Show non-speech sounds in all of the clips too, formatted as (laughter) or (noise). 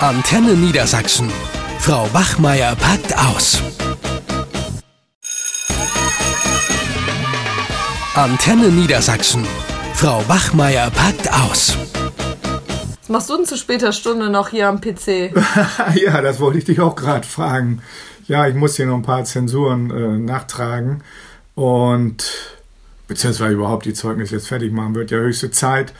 Antenne Niedersachsen. Frau Wachmeier packt aus. Antenne Niedersachsen. Frau Wachmeier packt aus. Was machst du denn zu später Stunde noch hier am PC? (laughs) ja, das wollte ich dich auch gerade fragen. Ja, ich muss hier noch ein paar Zensuren äh, nachtragen und beziehungsweise überhaupt die Zeugnisse jetzt fertig machen, wird ja höchste Zeit.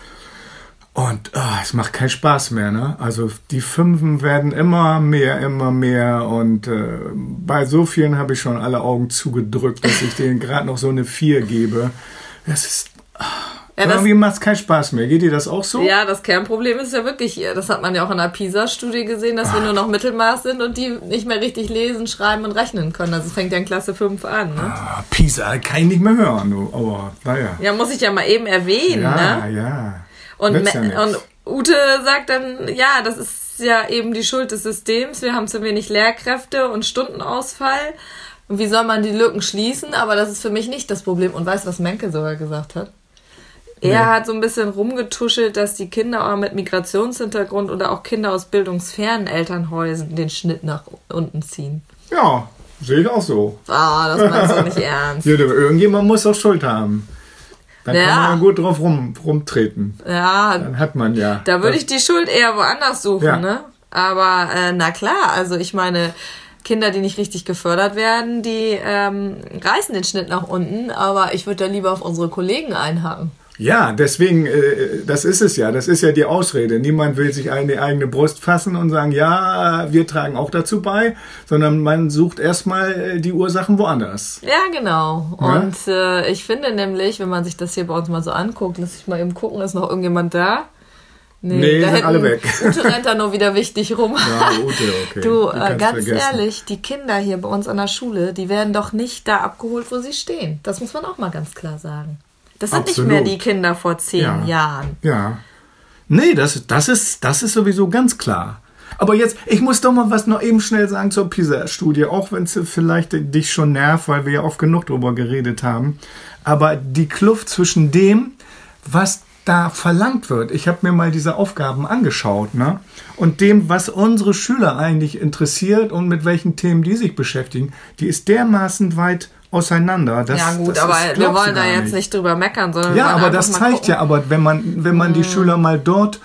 Und oh, es macht keinen Spaß mehr, ne? Also die Fünfen werden immer mehr, immer mehr. Und äh, bei so vielen habe ich schon alle Augen zugedrückt, dass ich denen gerade noch so eine Vier gebe. Das ist. Oh, ja, irgendwie macht es keinen Spaß mehr. Geht dir das auch so? Ja, das Kernproblem ist ja wirklich, das hat man ja auch in der PISA-Studie gesehen, dass Ach. wir nur noch Mittelmaß sind und die nicht mehr richtig lesen, schreiben und rechnen können. Also es fängt ja in Klasse 5 an. Ne? Ah, PISA kann ich nicht mehr hören, du. aber naja. Ja, muss ich ja mal eben erwähnen. Ja, ne? ja. Und, ja und Ute sagt dann, ja, das ist ja eben die Schuld des Systems. Wir haben zu wenig Lehrkräfte und Stundenausfall. Und wie soll man die Lücken schließen? Aber das ist für mich nicht das Problem. Und weißt du, was Menke sogar gesagt hat? Er nee. hat so ein bisschen rumgetuschelt, dass die Kinder auch mit Migrationshintergrund oder auch Kinder aus bildungsfernen Elternhäusern den Schnitt nach unten ziehen. Ja, sehe ich auch so. Ah, das meinst du nicht (laughs) ernst. Ja, irgendjemand muss auch Schuld haben. Dann ja. kann man gut drauf rum, rumtreten. Ja. Dann hat man ja. Da würde ich die Schuld eher woanders suchen, ja. ne? Aber äh, na klar, also ich meine, Kinder, die nicht richtig gefördert werden, die ähm, reißen den Schnitt nach unten, aber ich würde da lieber auf unsere Kollegen einhaken. Ja, deswegen, äh, das ist es ja, das ist ja die Ausrede. Niemand will sich eine eigene Brust fassen und sagen, ja, wir tragen auch dazu bei, sondern man sucht erstmal äh, die Ursachen woanders. Ja, genau. Und äh, ich finde nämlich, wenn man sich das hier bei uns mal so anguckt, lass ich mal eben gucken, ist noch irgendjemand da? Nee, nee da sind alle weg. (laughs) Ute rennt da nur wieder wichtig rum. Ja, Ute, okay. (laughs) Du, äh, ganz vergessen. ehrlich, die Kinder hier bei uns an der Schule, die werden doch nicht da abgeholt, wo sie stehen. Das muss man auch mal ganz klar sagen. Das sind Absolut. nicht mehr die Kinder vor zehn ja. Jahren. Ja. Nee, das, das, ist, das ist sowieso ganz klar. Aber jetzt, ich muss doch mal was noch eben schnell sagen zur PISA-Studie, auch wenn es vielleicht dich schon nervt, weil wir ja oft genug drüber geredet haben. Aber die Kluft zwischen dem, was da verlangt wird. Ich habe mir mal diese Aufgaben angeschaut, ne? Und dem, was unsere Schüler eigentlich interessiert und mit welchen Themen die sich beschäftigen, die ist dermaßen weit auseinander. Das, ja gut, aber wir wollen da jetzt nicht drüber meckern, sondern ja, aber das zeigt gucken. ja, aber wenn man wenn man die hm. Schüler mal dort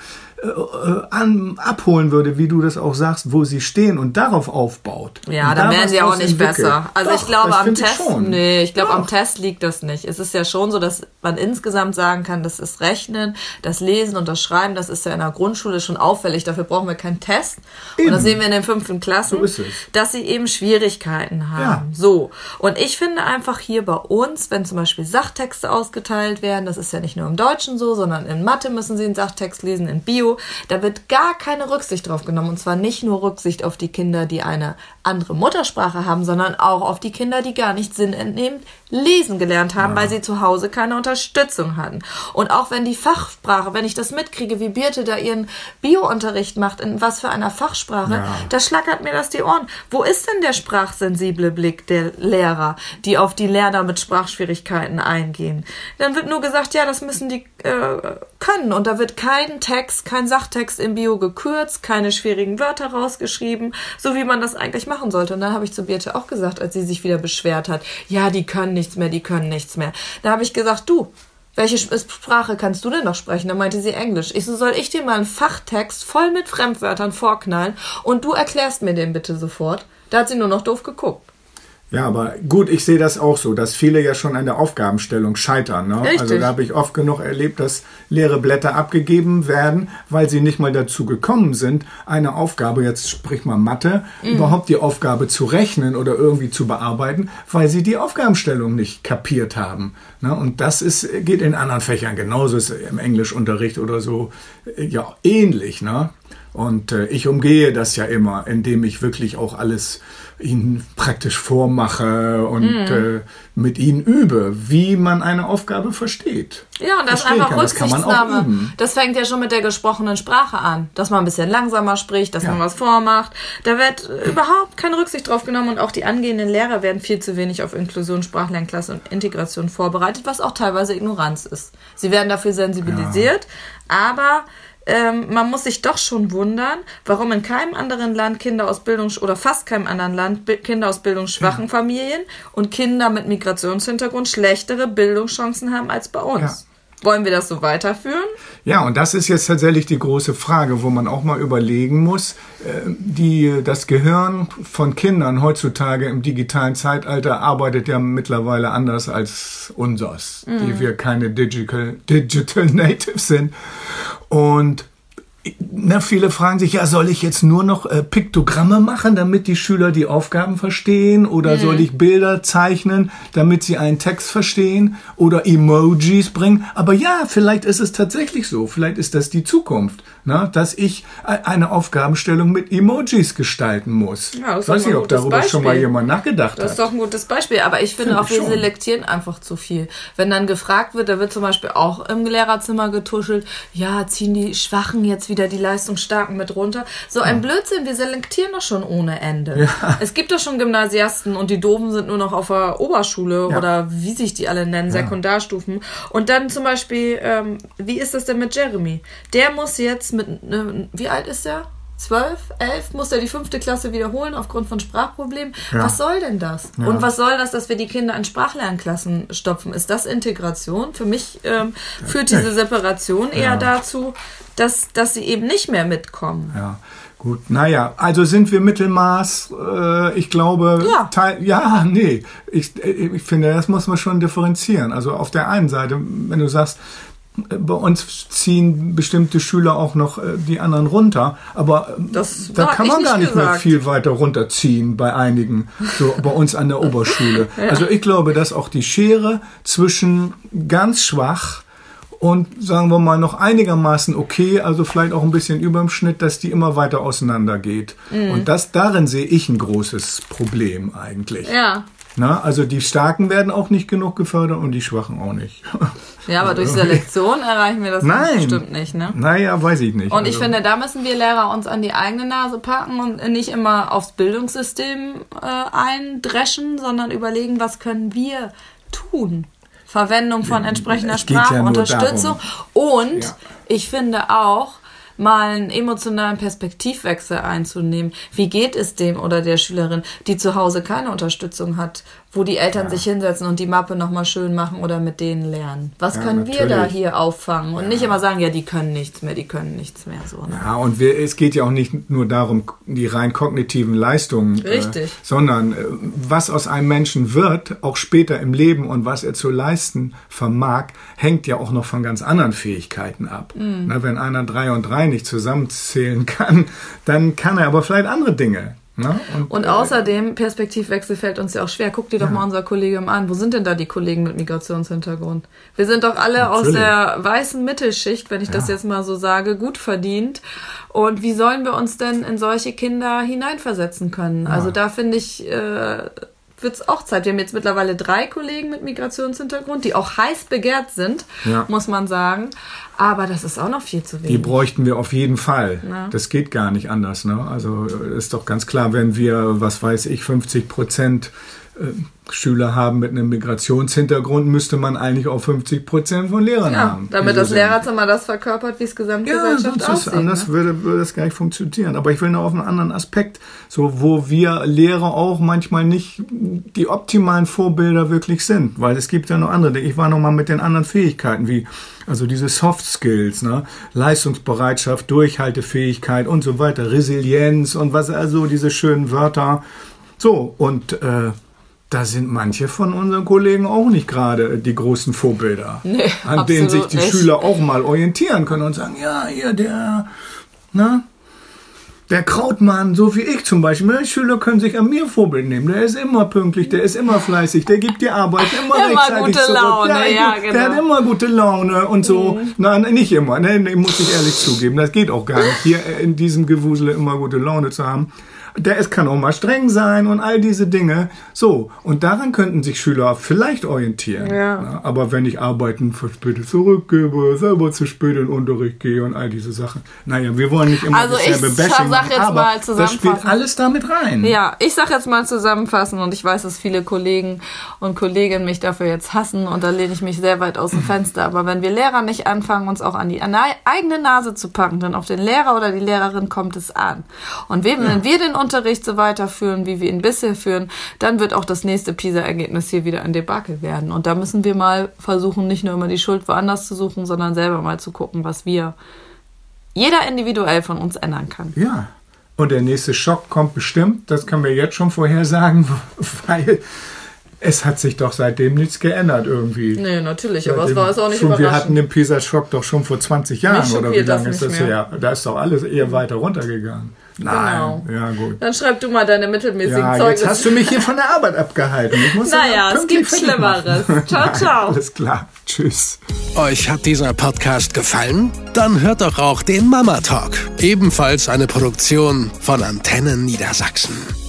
an, abholen würde, wie du das auch sagst, wo sie stehen und darauf aufbaut. Ja, dann da wären sie auch nicht entwickelt. besser. Also Doch, ich glaube am Test, ich nee, ich glaube am Test liegt das nicht. Es ist ja schon so, dass man insgesamt sagen kann, das ist Rechnen, das Lesen und das Schreiben, das ist ja in der Grundschule schon auffällig. Dafür brauchen wir keinen Test. Eben. Und das sehen wir in den fünften Klassen, so dass sie eben Schwierigkeiten haben. Ja. So. Und ich finde einfach hier bei uns, wenn zum Beispiel Sachtexte ausgeteilt werden, das ist ja nicht nur im Deutschen so, sondern in Mathe müssen sie einen Sachtext lesen, in Bio da wird gar keine Rücksicht drauf genommen. Und zwar nicht nur Rücksicht auf die Kinder, die eine andere Muttersprache haben, sondern auch auf die Kinder, die gar nicht sinnentnehmend lesen gelernt haben, ja. weil sie zu Hause keine Unterstützung hatten. Und auch wenn die Fachsprache, wenn ich das mitkriege, wie Birte da ihren Biounterricht macht, in was für einer Fachsprache, ja. da schlackert mir das die Ohren. Wo ist denn der sprachsensible Blick der Lehrer, die auf die Lerner mit Sprachschwierigkeiten eingehen? Dann wird nur gesagt, ja, das müssen die äh, können. Und da wird kein Text, kein Sachtext im Bio gekürzt, keine schwierigen Wörter rausgeschrieben, so wie man das eigentlich machen sollte. Und dann habe ich zu Birte auch gesagt, als sie sich wieder beschwert hat, ja, die können nichts mehr, die können nichts mehr. Da habe ich gesagt, du, welche Sprache kannst du denn noch sprechen? Da meinte sie Englisch. Ich so, soll ich dir mal einen Fachtext voll mit Fremdwörtern vorknallen und du erklärst mir den bitte sofort? Da hat sie nur noch doof geguckt. Ja, aber gut, ich sehe das auch so, dass viele ja schon an der Aufgabenstellung scheitern. Ne? Also da habe ich oft genug erlebt, dass leere Blätter abgegeben werden, weil sie nicht mal dazu gekommen sind, eine Aufgabe, jetzt sprich mal Mathe, mhm. überhaupt die Aufgabe zu rechnen oder irgendwie zu bearbeiten, weil sie die Aufgabenstellung nicht kapiert haben. Ne? Und das ist, geht in anderen Fächern genauso, ist im Englischunterricht oder so äh, ja ähnlich. Ne? Und äh, ich umgehe das ja immer, indem ich wirklich auch alles ihnen praktisch vormache und mhm. äh, mit ihnen übe, wie man eine Aufgabe versteht. Ja, und das ist einfach kann. Rücksichtnahme. Das, das, fängt ja schon mit der gesprochenen Sprache an, dass man ein bisschen langsamer spricht, dass ja. man was vormacht. Da wird überhaupt keine Rücksicht drauf genommen und auch die angehenden Lehrer werden viel zu wenig auf Inklusion, Sprachlernklasse und Integration vorbereitet, was auch teilweise Ignoranz ist. Sie werden dafür sensibilisiert, ja. aber ähm, man muss sich doch schon wundern, warum in keinem anderen Land Kinder aus Bildungs- oder fast keinem anderen Land Kinder aus bildungsschwachen ja. Familien und Kinder mit Migrationshintergrund schlechtere Bildungschancen haben als bei uns. Ja. Wollen wir das so weiterführen? Ja, und das ist jetzt tatsächlich die große Frage, wo man auch mal überlegen muss. Äh, die, das Gehirn von Kindern heutzutage im digitalen Zeitalter arbeitet ja mittlerweile anders als unseres, mhm. die wir keine Digital, Digital Natives sind. Und na, viele fragen sich, ja, soll ich jetzt nur noch äh, Piktogramme machen, damit die Schüler die Aufgaben verstehen? Oder mhm. soll ich Bilder zeichnen, damit sie einen Text verstehen? Oder Emojis bringen? Aber ja, vielleicht ist es tatsächlich so. Vielleicht ist das die Zukunft, ne? dass ich eine Aufgabenstellung mit Emojis gestalten muss. Ja, das Weiß nicht, ob darüber Beispiel. schon mal jemand nachgedacht hat. Das ist doch ein gutes Beispiel. Aber ich finde, finde auch, wir schon. selektieren einfach zu viel. Wenn dann gefragt wird, da wird zum Beispiel auch im Lehrerzimmer getuschelt, ja, ziehen die Schwachen jetzt wieder die Leistungsstarken mit runter. So ein Blödsinn, wir selektieren doch schon ohne Ende. Ja. Es gibt doch schon Gymnasiasten und die Doofen sind nur noch auf der Oberschule ja. oder wie sich die alle nennen, Sekundarstufen. Und dann zum Beispiel, ähm, wie ist das denn mit Jeremy? Der muss jetzt mit, äh, wie alt ist der? 12, 11 muss er die fünfte Klasse wiederholen aufgrund von Sprachproblemen. Ja. Was soll denn das? Ja. Und was soll das, dass wir die Kinder in Sprachlernklassen stopfen? Ist das Integration? Für mich ähm, führt diese Separation eher ja. dazu, dass, dass sie eben nicht mehr mitkommen. Ja. Gut, naja, also sind wir Mittelmaß. Äh, ich glaube, ja, Teil, ja nee, ich, ich finde, das muss man schon differenzieren. Also auf der einen Seite, wenn du sagst, bei uns ziehen bestimmte Schüler auch noch äh, die anderen runter, aber äh, das da kann man gar nicht gesagt. mehr viel weiter runterziehen bei einigen, so bei uns an der (laughs) Oberschule. ja. Also ich glaube, dass auch die Schere zwischen ganz schwach und sagen wir mal noch einigermaßen okay, also vielleicht auch ein bisschen über dem Schnitt, dass die immer weiter auseinander geht. Mhm. Und das darin sehe ich ein großes Problem eigentlich. Ja. Na, also die Starken werden auch nicht genug gefördert und die Schwachen auch nicht. (laughs) Ja, aber durch Selektion erreichen wir das Nein. bestimmt nicht, ne? Naja, weiß ich nicht. Und ich also. finde, da müssen wir Lehrer uns an die eigene Nase packen und nicht immer aufs Bildungssystem äh, eindreschen, sondern überlegen, was können wir tun. Verwendung von entsprechender Sprachunterstützung. Ja und ja. ich finde auch, mal einen emotionalen Perspektivwechsel einzunehmen. Wie geht es dem oder der Schülerin, die zu Hause keine Unterstützung hat, wo die Eltern ja. sich hinsetzen und die Mappe nochmal schön machen oder mit denen lernen? Was ja, können natürlich. wir da hier auffangen? Und ja. nicht immer sagen, ja, die können nichts mehr, die können nichts mehr. So, ne? Ja, und wir, es geht ja auch nicht nur darum, die rein kognitiven Leistungen, äh, Richtig. Sondern äh, was aus einem Menschen wird, auch später im Leben und was er zu leisten vermag, hängt ja auch noch von ganz anderen Fähigkeiten ab. Mhm. Na, wenn einer drei und drei nicht zusammenzählen kann, dann kann er aber vielleicht andere Dinge. Ne? Und, und, äh, außerdem, Perspektivwechsel fällt uns ja auch schwer. Guck dir doch ja. mal unser Kollegium an. Wo sind denn da die Kollegen mit Migrationshintergrund? Wir sind doch alle Natürlich. aus der weißen Mittelschicht, wenn ich ja. das jetzt mal so sage, gut verdient. Und wie sollen wir uns denn in solche Kinder hineinversetzen können? Ja. Also da finde ich, äh, wird es auch Zeit. Wir haben jetzt mittlerweile drei Kollegen mit Migrationshintergrund, die auch heiß begehrt sind, ja. muss man sagen. Aber das ist auch noch viel zu wenig. Die bräuchten wir auf jeden Fall. Ja. Das geht gar nicht anders. Ne? Also ist doch ganz klar, wenn wir, was weiß ich, 50 Prozent Schüler haben mit einem Migrationshintergrund, müsste man eigentlich auch 50 Prozent von Lehrern ja, haben. Damit das Lehrerzimmer das verkörpert, wie es Gesamtgesellschaft ja, sonst aussieht. Anders ne? würde, würde das gar nicht funktionieren. Aber ich will noch auf einen anderen Aspekt, so wo wir Lehrer auch manchmal nicht die optimalen Vorbilder wirklich sind, weil es gibt ja noch andere. Ich war noch mal mit den anderen Fähigkeiten wie also diese Soft Skills, ne? Leistungsbereitschaft, Durchhaltefähigkeit und so weiter, Resilienz und was also diese schönen Wörter. So und äh, da sind manche von unseren Kollegen auch nicht gerade die großen Vorbilder, (laughs) nee, an denen sich die nicht. Schüler auch mal orientieren können und sagen, ja, hier der, ne, der Krautmann, so wie ich zum Beispiel, die Schüler können sich an mir Vorbild nehmen. Der ist immer pünktlich, der ist immer fleißig, der gibt die Arbeit (laughs) immer, immer rechtzeitig gute zurück. Laune, ja, ja, genau. Der hat immer gute Laune und so. Mhm. Nein, nicht immer, ne, muss ich ehrlich zugeben. Das geht auch gar nicht, hier in diesem Gewusel immer gute Laune zu haben. Der es kann auch mal streng sein und all diese Dinge. So, und daran könnten sich Schüler vielleicht orientieren. Ja. Ja, aber wenn ich Arbeiten verspätet zurückgebe, selber zu spät in den Unterricht gehe und all diese Sachen. Naja, wir wollen nicht immer also dasselbe ich Bashing sag jetzt aber mal das spielt alles damit rein. Ja, ich sag jetzt mal zusammenfassen und ich weiß, dass viele Kollegen und Kolleginnen mich dafür jetzt hassen und da lehne ich mich sehr weit aus dem Fenster. Aber wenn wir Lehrer nicht anfangen, uns auch an die eigene Nase zu packen, dann auf den Lehrer oder die Lehrerin kommt es an. Und wenn ja. wir den Unterricht so weiterführen, wie wir ihn bisher führen, dann wird auch das nächste PISA-Ergebnis hier wieder ein Debakel werden. Und da müssen wir mal versuchen, nicht nur immer die Schuld woanders zu suchen, sondern selber mal zu gucken, was wir jeder individuell von uns ändern kann. Ja. Und der nächste Schock kommt bestimmt, das können wir jetzt schon vorhersagen, (laughs) weil es hat sich doch seitdem nichts geändert irgendwie. Nee, natürlich, aber es war es auch nicht schon, Wir hatten den Pisa-Schock doch schon vor 20 Jahren oder wie lange ist das her? Da ist doch alles eher weiter runtergegangen. Nein, genau. ja gut. Dann schreib du mal deine mittelmäßigen ja, Zeugnisse. Jetzt hast du mich hier von der Arbeit abgehalten. Ich muss naja, es gibt Schlimmeres. Ciao, (laughs) ciao. Alles klar. Tschüss. Euch hat dieser Podcast gefallen? Dann hört doch auch den Mama Talk. Ebenfalls eine Produktion von Antennen Niedersachsen.